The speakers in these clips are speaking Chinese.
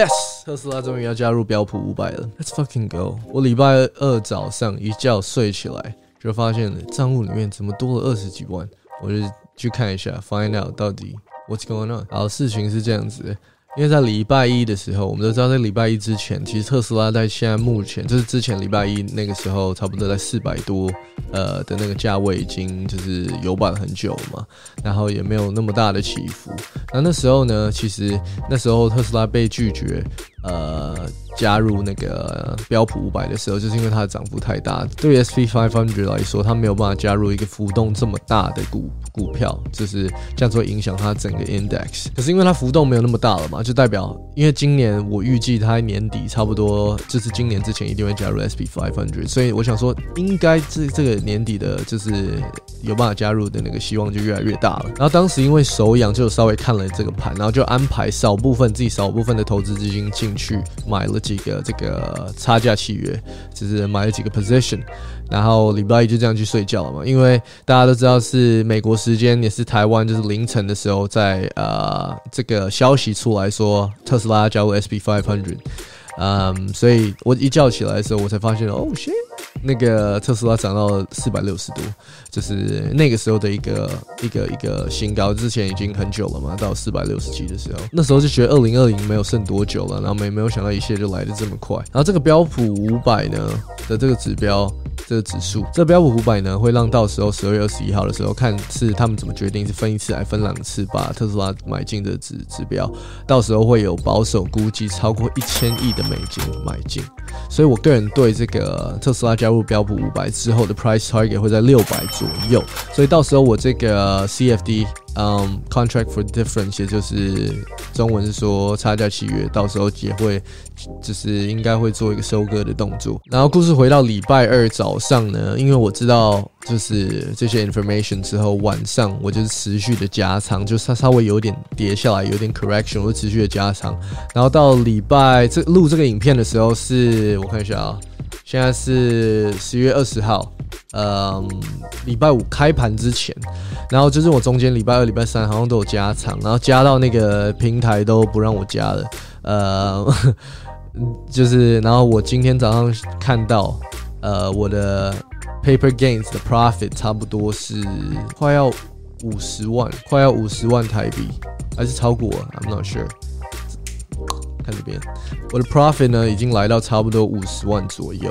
Yes，特斯拉终于要加入标普五百了。Let's fucking go！我礼拜二早上一觉睡起来，就发现账户里面怎么多了二十几万，我就去看一下，find out 到底 what's going on。好，事情是这样子的。因为在礼拜一的时候，我们都知道，在礼拜一之前，其实特斯拉在现在目前就是之前礼拜一那个时候，差不多在四百多呃的那个价位，已经就是有板很久嘛，然后也没有那么大的起伏。那那时候呢，其实那时候特斯拉被拒绝。呃，加入那个标普五百的时候，就是因为它的涨幅太大。对于 SP five hundred 来说，它没有办法加入一个浮动这么大的股股票，就是这样子会影响它整个 index。可是因为它浮动没有那么大了嘛，就代表因为今年我预计它年底差不多就是今年之前一定会加入 SP five hundred，所以我想说，应该这这个年底的就是有办法加入的那个希望就越来越大了。然后当时因为手痒，就稍微看了这个盘，然后就安排少部分自己少部分的投资资金进。去买了几个这个差价契约，就是买了几个 position，然后礼拜一就这样去睡觉了嘛。因为大家都知道是美国时间，也是台湾就是凌晨的时候，在呃这个消息出来说特斯拉加入 S P five hundred，嗯，所以我一觉起来的时候，我才发现哦，shit。那个特斯拉涨到四百六十多，就是那个时候的一个一个一个新高。之前已经很久了嘛，到四百六十几的时候，那时候就觉得二零二零没有剩多久了，然后没没有想到一切就来的这么快。然后这个标普五百呢的这个指标，这指数，这标普五百呢会让到时候十二月二十一号的时候看是他们怎么决定，是分一次还分两次把特斯拉买进的指指标，到时候会有保守估计超过一千亿的美金买进。所以我个人对这个特斯拉加入标普五百之后的 price target 会在六百左右，所以到时候我这个 CFD，嗯，contract for difference，也就是中文是说差价契约，到时候也会就是应该会做一个收割的动作。然后故事回到礼拜二早上呢，因为我知道就是这些 information 之后，晚上我就是持续的加仓，就它稍微有点跌下来，有点 correction，我就持续的加仓。然后到礼拜这录这个影片的时候，是我看一下啊。现在是十月二十号，嗯，礼拜五开盘之前，然后就是我中间礼拜二、礼拜三好像都有加仓，然后加到那个平台都不让我加了，呃，就是然后我今天早上看到，呃，我的 paper gains 的 profit 差不多是快要五十万，快要五十万台币，还是超过？I'm not sure。看这边，我的 profit 呢已经来到差不多五十万左右。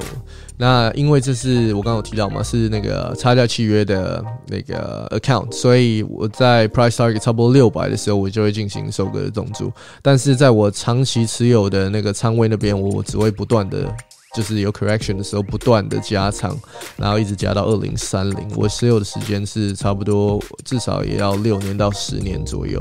那因为这是我刚刚有提到嘛，是那个差价契约的那个 account，所以我在 price target 差不多六百的时候，我就会进行收割的动作。但是在我长期持有的那个仓位那边，我只会不断的。就是有 correction 的时候，不断的加仓，然后一直加到二零三零。我持有的时间是差不多至少也要六年到十年左右。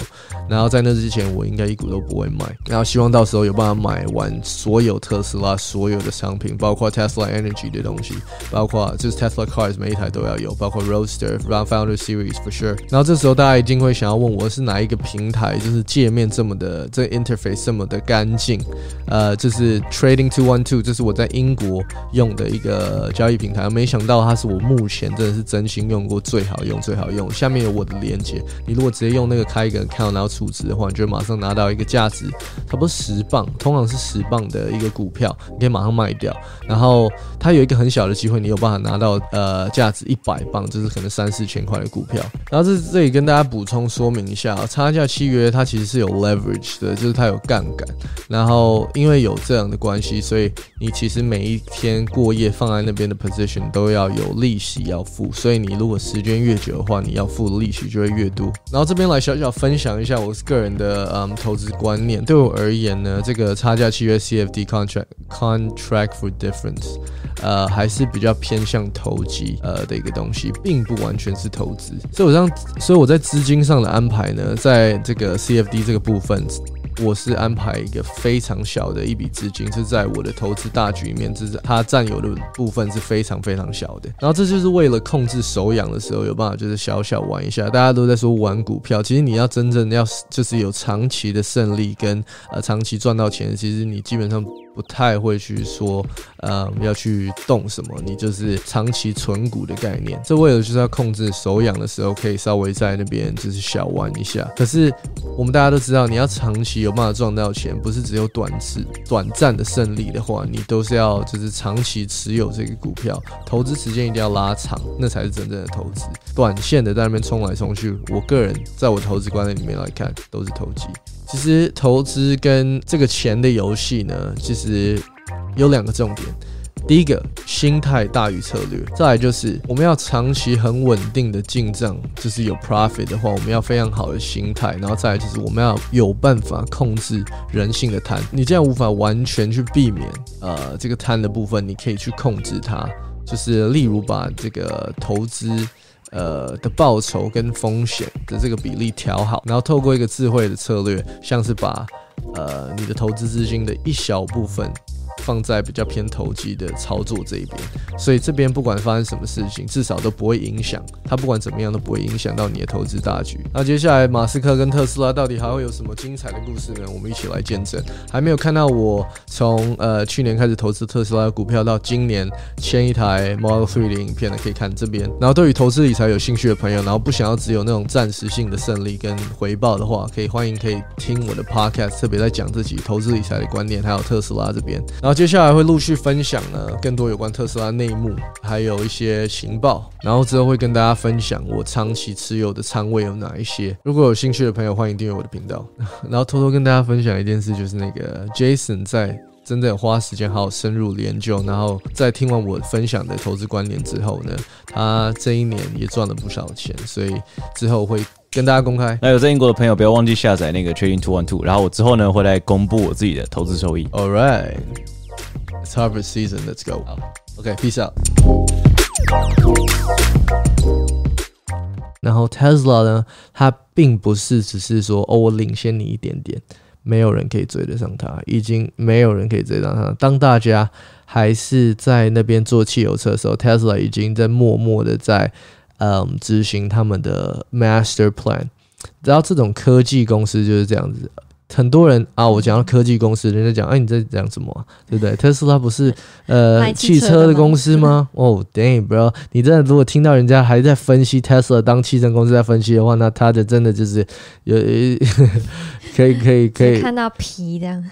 然后在那之前，我应该一股都不会买。然后希望到时候有办法买完所有特斯拉所有的商品，包括 Tesla Energy 的东西，包括就是 Tesla Cars 每一台都要有，包括 Roadster、Founder Series for sure。然后这时候大家一定会想要问我是哪一个平台，就是界面这么的，这 interface 这么的干净。呃，就是 Trading Two One Two，这是我在。英国用的一个交易平台，没想到它是我目前真的是真心用过最好用、最好用。下面有我的链接，你如果直接用那个开一个 account 然后储值的话，你就马上拿到一个价值差不多十磅，通常是十磅的一个股票，你可以马上卖掉。然后它有一个很小的机会，你有办法拿到呃价值一百磅，就是可能三四千块的股票。然后这这里跟大家补充说明一下，差价契约它其实是有 leverage 的，就是它有杠杆。然后因为有这样的关系，所以你其实。每一天过夜放在那边的 position 都要有利息要付，所以你如果时间越久的话，你要付的利息就会越多。然后这边来小小分享一下我个人的嗯投资观念。对我而言呢，这个差价契约 CFD contract contract for difference，呃，还是比较偏向投机呃的一个东西，并不完全是投资。所以我上，所以我在资金上的安排呢，在这个 CFD 这个部分。我是安排一个非常小的一笔资金，是在我的投资大局里面，这是它占有的部分是非常非常小的。然后这就是为了控制手痒的时候有办法，就是小小玩一下。大家都在说玩股票，其实你要真正要就是有长期的胜利跟呃长期赚到钱，其实你基本上。不太会去说，呃，要去动什么，你就是长期存股的概念。这为了就是要控制手痒的时候，可以稍微在那边就是小玩一下。可是我们大家都知道，你要长期有办法赚到钱，不是只有短次短暂的胜利的话，你都是要就是长期持有这个股票，投资时间一定要拉长，那才是真正的投资。短线的在那边冲来冲去，我个人在我投资观念里面来看，都是投机。其实投资跟这个钱的游戏呢，其实有两个重点。第一个，心态大于策略；再来就是我们要长期很稳定的进账，就是有 profit 的话，我们要非常好的心态。然后再来就是我们要有办法控制人性的贪。你既然无法完全去避免，呃，这个贪的部分，你可以去控制它。就是例如把这个投资，呃的报酬跟风险的这个比例调好，然后透过一个智慧的策略，像是把呃你的投资资金的一小部分。放在比较偏投机的操作这一边，所以这边不管发生什么事情，至少都不会影响它。不管怎么样都不会影响到你的投资大局。那接下来马斯克跟特斯拉到底还会有什么精彩的故事呢？我们一起来见证。还没有看到我从呃去年开始投资特斯拉股票到今年签一台 Model Three 的影片的，可以看这边。然后对于投资理财有兴趣的朋友，然后不想要只有那种暂时性的胜利跟回报的话，可以欢迎可以听我的 Podcast，特别在讲自己投资理财的观念，还有特斯拉这边。然后接下来会陆续分享呢更多有关特斯拉内幕，还有一些情报。然后之后会跟大家分享我长期持有的仓位有哪一些。如果有兴趣的朋友，欢迎订阅我的频道。然后偷偷跟大家分享一件事，就是那个 Jason 在真的花时间好好深入研究，然后在听完我分享的投资观念之后呢，他这一年也赚了不少钱，所以之后会跟大家公开。那有在英国的朋友不要忘记下载那个 Trading Two One Two，然后我之后呢会来公布我自己的投资收益。All right, it's harvest season. Let's go. Okay, peace out. 然后 Tesla 呢，它并不是只是说哦，我领先你一点点，没有人可以追得上它，已经没有人可以追得上它。当大家还是在那边做汽油车的时候，Tesla 已经在默默的在嗯执行他们的 master plan。然后这种科技公司就是这样子，很多人啊，我讲到科技公司，人家讲，哎，你在讲什么啊、对不对？特斯拉不是呃汽汽车的公司吗？哦、damn bro，你真的如果听到人家还在分析 Tesla 当汽车公司在分析的话，那他的真的就是有 可以可以可以看到皮这样，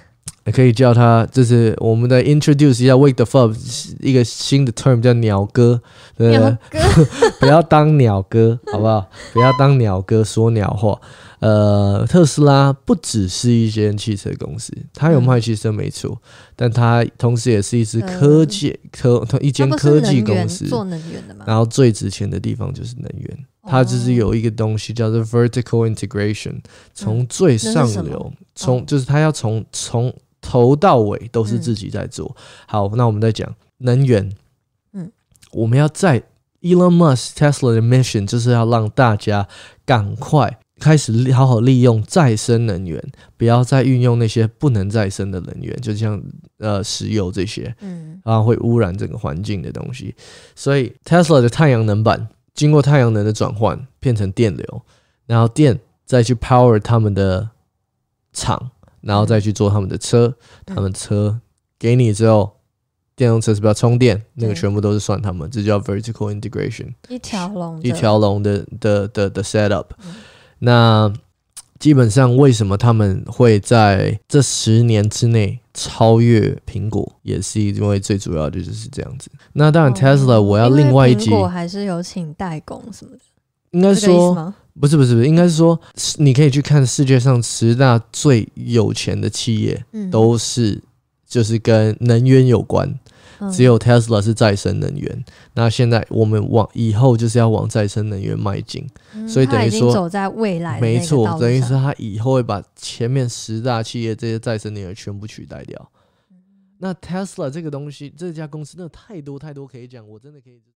可以叫他，就是我们的 introduce 一下 wake the fuck 一个新的 term 叫鸟哥，对 不要当鸟哥，好不好？不要当鸟哥说鸟话。呃，特斯拉不只是一间汽车公司，它有卖汽车没错，但它同时也是一支科技、科一间科技公司。做能源的嘛？然后最值钱的地方就是能源，它就是有一个东西叫做 vertical integration，从最上流从就是它要从从头到尾都是自己在做。好，那我们再讲能源，嗯，我们要在 Elon Musk Tesla 的 mission 就是要让大家赶快开始利好好利用再生能源，不要再运用那些不能再生的能源，就像呃石油这些。嗯，然后，会污染整个环境的东西。所以 Tesla 的太阳能板经过太阳能的转换变成电流，然后电再去 power 他们的厂，然后再去做他们的车。他们车给你之后，电动车是不是要充电？那个全部都是算他们，这叫 vertical integration。一条龙，一条龙的的的的 setup 嗯。那基本上为什么他们会在这十年之内超越苹果，也是因为最主要的就是这样子。那当然哦 Tesla 我要另外一集苹，果还是有请代工什么的，应该说？不是不是不是，应该是说你可以去看世界上十大最有钱的企业，嗯，都是就是跟能源有关。嗯只有 Tesla 是再生能源。那现在我们往以后就是要往再生能源迈进。嗯所以等于说走在未来没错，等于是它以后会把前面十大企业这些再生能源全部取代掉。那 Tesla 这个东西，这家公司真的太多太多可以讲，我真的可以。